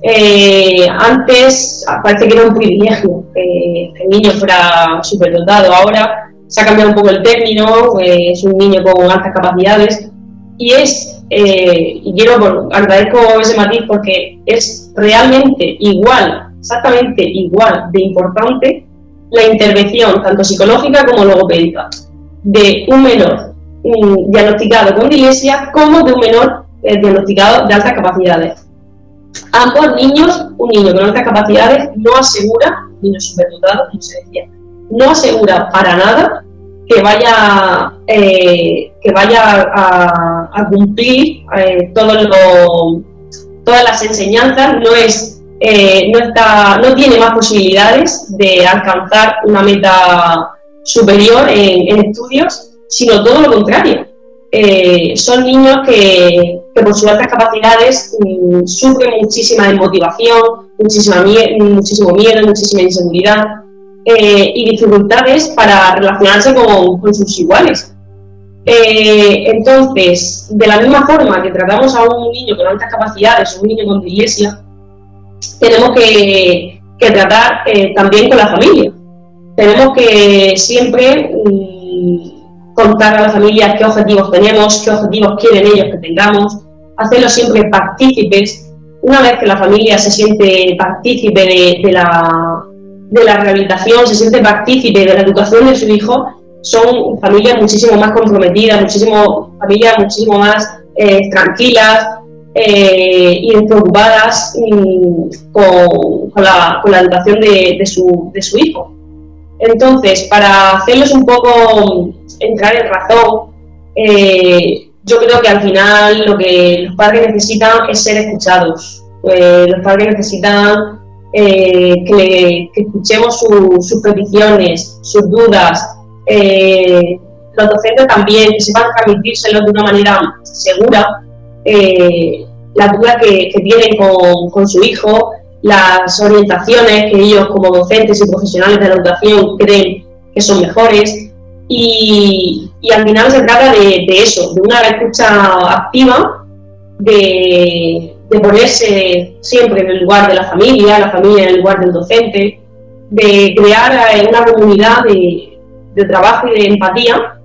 eh, antes parece que era un privilegio que el niño fuera superdotado. Ahora se ha cambiado un poco el término, es un niño con altas capacidades y es eh, y quiero agradezco ese matiz porque es realmente igual, exactamente igual de importante la intervención tanto psicológica como logopédica de un menor diagnosticado con dilesia como de un menor eh, diagnosticado de altas capacidades. Ambos niños, un niño con altas capacidades no asegura, niño superdotado, como se decía, no asegura para nada que vaya, eh, que vaya a, cumplir eh, todo lo, todas las enseñanzas, no, es, eh, no, está, no tiene más posibilidades de alcanzar una meta superior en, estudios, sino todo lo contrario. son niños que, por sus altas capacidades mm, sufren muchísima desmotivación, muchísima muchísimo miedo, muchísima inseguridad, eh, y dificultades para relacionarse con, sus iguales. Eh, entonces, de la misma forma que tratamos a un niño con altas capacidades o un niño con dislexia, tenemos que, tratar eh, también con la familia. Tenemos que siempre mm, contar a la familia qué objetivos tenemos, qué objetivos quieren ellos que tengamos, hacerlos siempre partícipes. Una vez que la familia se siente partícipe de la, de la rehabilitación, se siente partícipe de la educación de su hijo, son familias muchísimo más comprometidas, muchísimo, familias muchísimo más eh, tranquilas eh, y preocupadas mm, con, la, educación de, su, de su hijo. Entonces, para hacerlos un poco entrar en razón, eh, yo creo que al final lo que los padres necesitan es ser escuchados. los padres necesitan eh, que, escuchemos sus peticiones, sus dudas. Eh, los docentes también, que sepan transmitírselo de una manera segura, eh, la duda que, tienen con, su hijo, las orientaciones que ellos como docentes y profesionales de la educación creen que son mejores. Y, al final se trata de, de eso, de una escucha activa, de, de ponerse siempre en el lugar de la familia, la familia en el lugar del docente, de crear una comunidad de, trabajo y de empatía,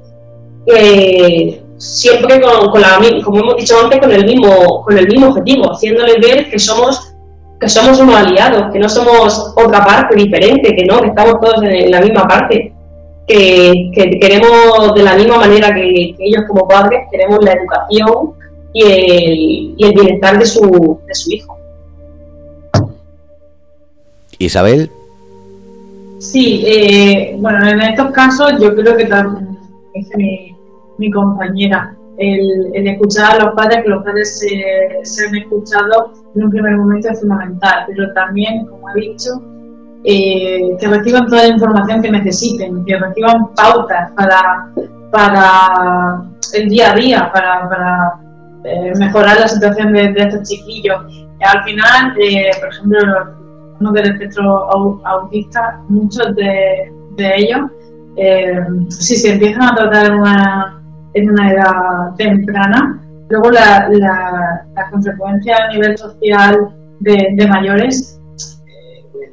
eh, siempre con, la, como hemos dicho antes, con el mismo, con el mismo objetivo, haciéndoles ver que somos, que somos unos aliados, que no somos otra parte diferente, que no, que estamos todos en, la misma parte, que, queremos de la misma manera que ellos como padres, queremos la educación y el, bienestar de su, de su hijo. Isabel. Sí, eh, bueno, en estos casos yo creo que también, dice mi, mi compañera, el, escuchar a los padres, que los padres se, se han escuchado en un primer momento es fundamental, pero también, como he dicho, eh, que reciban toda la información que necesiten, que reciban pautas para, para el día a día, para, eh, mejorar la situación de, estos chiquillos. al final, eh, por ejemplo, los del espectro autista, muchos de, ellos, si se empiezan a tratar en una, edad temprana, luego la, la, consecuencia a nivel social de mayores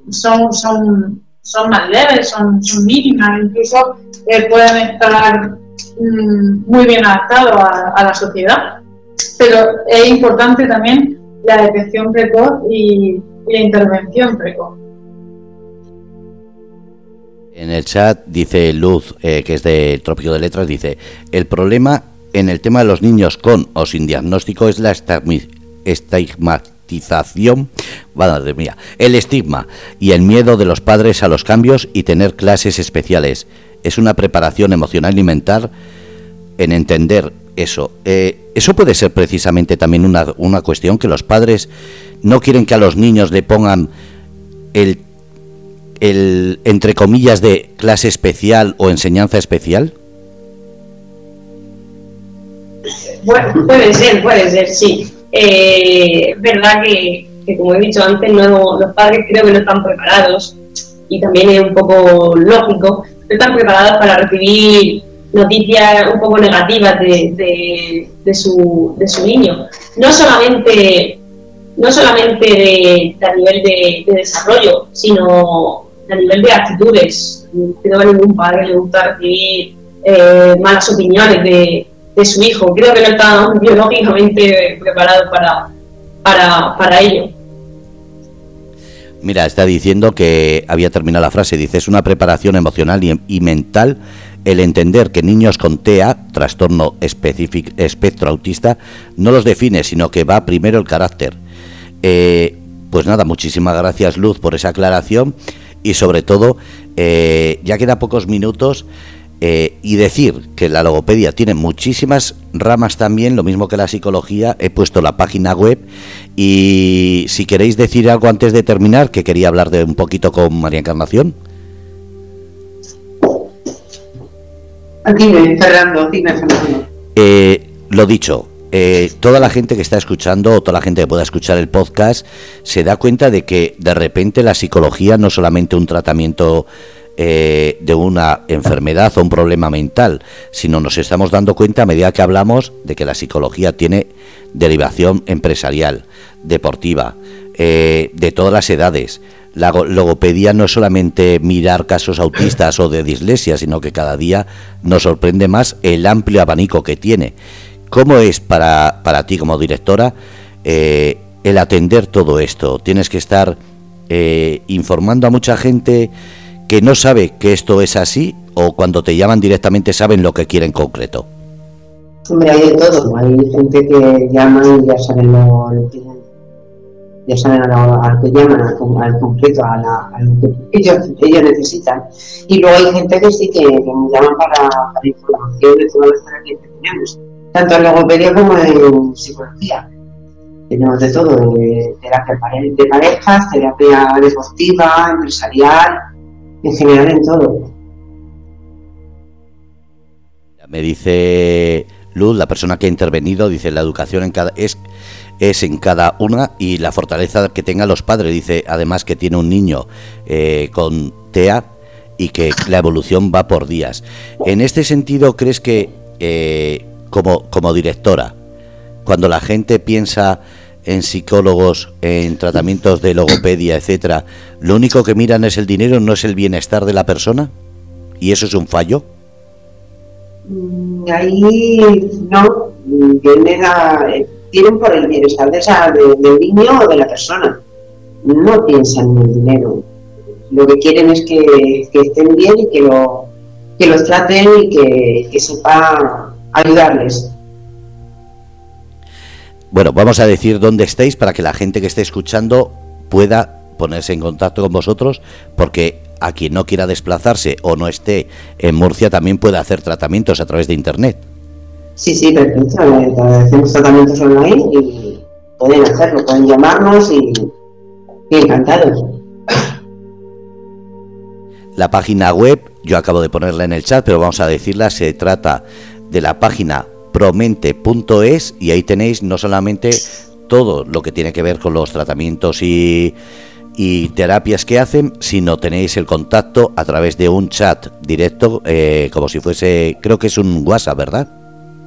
son, son, son más leves, son, son mínimas, incluso eh, pueden estar mm, muy bien adaptados a, la sociedad. Pero es importante también la detección precoz y, la intervención precoz. En el chat dice Luz, eh, que es del Trópico de Letras, dice, el problema en el tema de los niños con o sin diagnóstico es la estigma madre mía, el estigma y el miedo de los padres a los cambios y tener clases especiales. Es una preparación emocional y mental en entender eso. Eh, eso puede ser precisamente también una, una cuestión que los padres no quieren que a los niños le pongan el, el, entre comillas, de clase especial o enseñanza especial. Bueno, puede ser, puede ser, sí. Eh, verdad que, como he dicho antes, no, los padres creo que no están preparados y también es un poco lógico, no están preparados para recibir noticias un poco negativas de, de, su, de su niño. No solamente, no solamente de, a nivel de, desarrollo, sino a nivel de actitudes. Creo que a ningún padre le gusta recibir eh, malas opiniones de, su hijo. Creo que no está biológicamente preparado para, para, para ello. Mira, está diciendo que había terminado la frase, dice, es una preparación emocional y, mental el entender que niños con TEA, trastorno espectro autista, no los define, sino que va primero el carácter. Eh, pues nada, muchísimas gracias Luz por esa aclaración y sobre todo, eh, ya queda pocos minutos, eh, y decir que la logopedia tiene muchísimas ramas también, lo mismo que la psicología, he puesto la página web y si queréis decir algo antes de terminar, que quería hablar de un poquito con María Encarnación. Fernando. Eh, lo dicho, eh, toda la gente que está escuchando o toda la gente que pueda escuchar el podcast se da cuenta de que de repente la psicología no solamente un tratamiento eh, de una enfermedad o un problema mental, sino nos estamos dando cuenta a medida que hablamos de que la psicología tiene derivación empresarial, deportiva, de todas las edades. La logopedia no es solamente mirar casos autistas o de dislexia, sino que cada día nos sorprende más el amplio abanico que tiene. ¿Cómo es para, para ti como directora eh, el atender todo esto? Tienes que estar informando a mucha gente que no sabe que esto es así o cuando te llaman directamente saben lo que quieren concreto? Hombre, hay de todo. Hay gente que llama y ya saben lo, que ya saben al, que llaman, al, concreto, a, lo que ellos, ellos, necesitan. Y luego hay gente que sí que, que me llaman para, para, información de todas las terapias que tenemos, tanto en logopedia como en psicología. Tenemos de todo, de terapia de parejas, terapia deportiva, empresarial, en general en todo. Me dice Luz, la persona que ha intervenido, dice la educación en cada es en cada una y la fortaleza que tengan los padres. Dice además que tiene un niño eh, con TEA y que la evolución va por días. En este sentido, ¿crees que eh, como, como directora, cuando la gente piensa en psicólogos, en tratamientos de logopedia, etcétera, lo único que miran es el dinero, no es el bienestar de la persona? ¿Y eso es un fallo? Mm, ahí no, tienen por el bienestar de esa, del niño o de la persona. No piensan en el dinero. Lo que quieren es que, estén bien y que, lo, que los traten y que, que sepa ayudarles. Bueno, vamos a decir dónde estáis para que la gente que esté escuchando pueda ponerse en contacto con vosotros, porque a quien no quiera desplazarse o no esté en Murcia también puede hacer tratamientos a través de Internet. Sí, sí, perfecto. Hacemos tratamientos online y pueden hacerlo, pueden llamarnos y, y encantados. La página web, yo acabo de ponerla en el chat, pero vamos a decirla, se trata de la página promente.es y ahí tenéis no solamente todo lo que tiene que ver con los tratamientos y, y terapias que hacen, sino tenéis el contacto a través de un chat directo, eh, como si fuese, creo que es un WhatsApp, ¿verdad?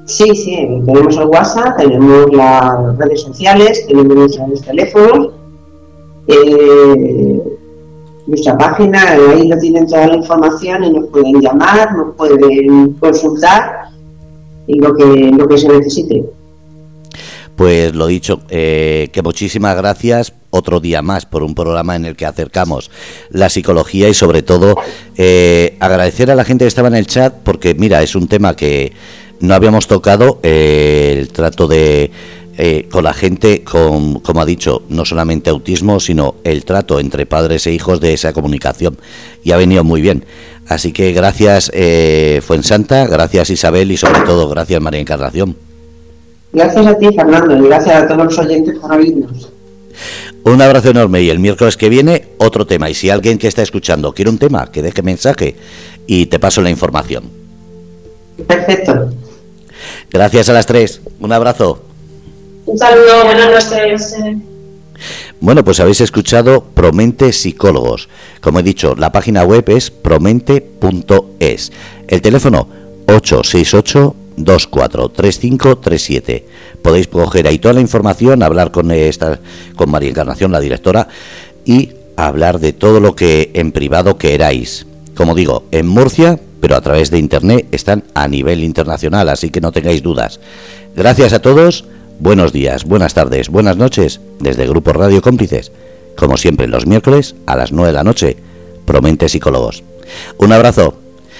Sí, sí, tenemos el WhatsApp, tenemos las redes sociales, tenemos los teléfonos, eh, nuestra página, ahí lo tienen toda la información y nos pueden llamar, nos pueden consultar y lo que, lo que se necesite. Pues lo dicho, eh, que muchísimas gracias otro día más por un programa en el que acercamos la psicología y sobre todo eh, agradecer a la gente que estaba en el chat porque mira, es un tema que no habíamos tocado, eh, el trato de con la gente con, como ha dicho, no solamente autismo, sino el trato entre padres e hijos de esa comunicación. Y ha venido muy bien. Así que gracias Fuensanta, gracias Isabel y sobre todo gracias María Encarnación. Gracias a ti, Fernando, y gracias a todos los oyentes por oírnos. Un abrazo enorme y el miércoles que viene otro tema. Y si alguien que está escuchando quiere un tema, que deje mensaje y te paso la información. Perfecto. Gracias a las tres. Un abrazo. Un saludo, buenas noches. Bueno, pues habéis escuchado Promente Psicólogos. Como he dicho, la página web es promente.es. El teléfono 868 243537. Podéis coger ahí toda la información, hablar con esta con María Encarnación, la directora, y hablar de todo lo que en privado queráis. Como digo, en Murcia, pero a través de internet están a nivel internacional, así que no tengáis dudas. Gracias a todos, buenos días, buenas tardes, buenas noches, desde Grupo Radio Cómplices, como siempre los miércoles a las 9 de la noche, Promente Psicólogos. Un abrazo.